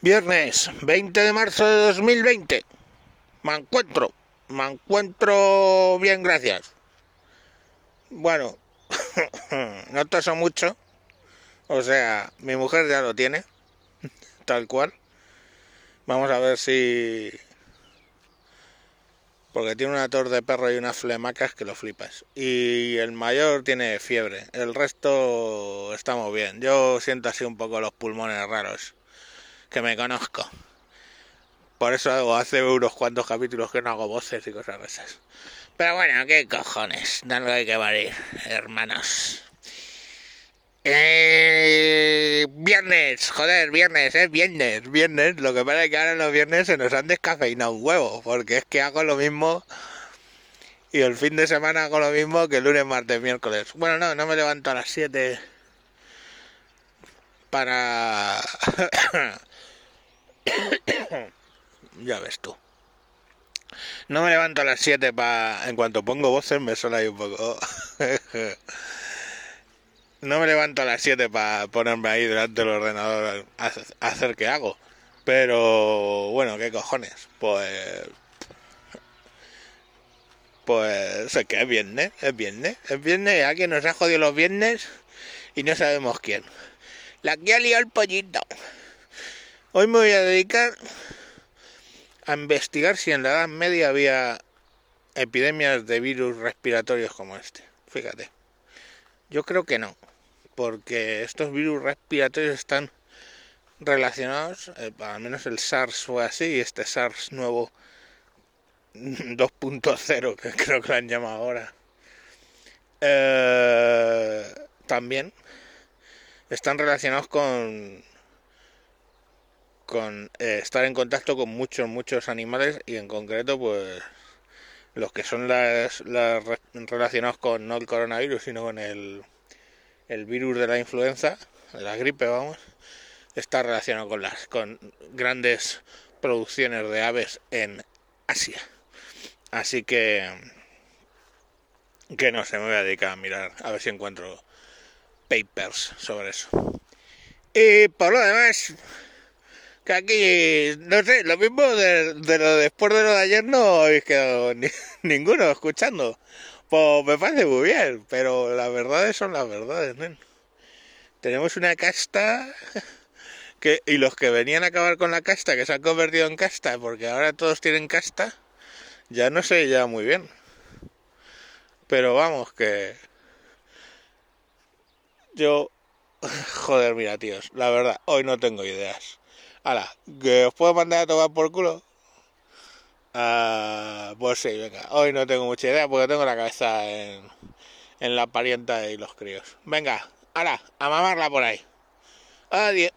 Viernes 20 de marzo de 2020. Me encuentro, me encuentro bien, gracias. Bueno, no toso mucho. O sea, mi mujer ya lo tiene, tal cual. Vamos a ver si... Porque tiene una tos de perro y unas flemacas que lo flipas. Y el mayor tiene fiebre. El resto estamos bien. Yo siento así un poco los pulmones raros. Que me conozco. Por eso hago hace unos cuantos capítulos que no hago voces y cosas de esas. Pero bueno, qué cojones. No hay que morir, hermanos. Eh, viernes, joder, viernes, es viernes, viernes. Lo que pasa es que ahora los viernes se nos han descafeinado un huevo, porque es que hago lo mismo y el fin de semana hago lo mismo que el lunes, martes, miércoles. Bueno, no, no me levanto a las 7 para... ya ves tú. No me levanto a las 7 para... En cuanto pongo voces me suena ahí un poco... no me levanto a las 7 para ponerme ahí delante del ordenador a hacer que hago. Pero bueno, ¿qué cojones? Pues... Pues sé que es viernes, es viernes, es viernes, alguien nos ha jodido los viernes y no sabemos quién. La que ha liado el pollito. Hoy me voy a dedicar a investigar si en la Edad Media había epidemias de virus respiratorios como este. Fíjate. Yo creo que no porque estos virus respiratorios están relacionados, eh, al menos el SARS fue así, y este SARS nuevo 2.0, que creo que lo han llamado ahora, eh, también están relacionados con con eh, estar en contacto con muchos muchos animales y en concreto pues los que son las, las relacionados con no el coronavirus sino con el el virus de la influenza, de la gripe, vamos, está relacionado con las con grandes producciones de aves en Asia. Así que que no sé, me voy a dedicar a mirar a ver si encuentro papers sobre eso. Y por lo demás, aquí, no sé, lo mismo de, lo después de lo de ayer no habéis quedado ni, ninguno escuchando. Pues me parece muy bien, pero las verdades son las verdades. Tenemos una casta y los que venían a acabar con la casta, que se han convertido en casta, porque ahora todos tienen casta, ya no sé ya muy bien. Pero vamos, que yo, joder, mira, tíos, la verdad, hoy no tengo ideas. Hala, que os puedo mandar a tomar por culo. Ah, pues sí, venga. Hoy no tengo mucha idea porque tengo la cabeza en, en la parienta y los críos. Venga, ahora, a mamarla por ahí. Adiós.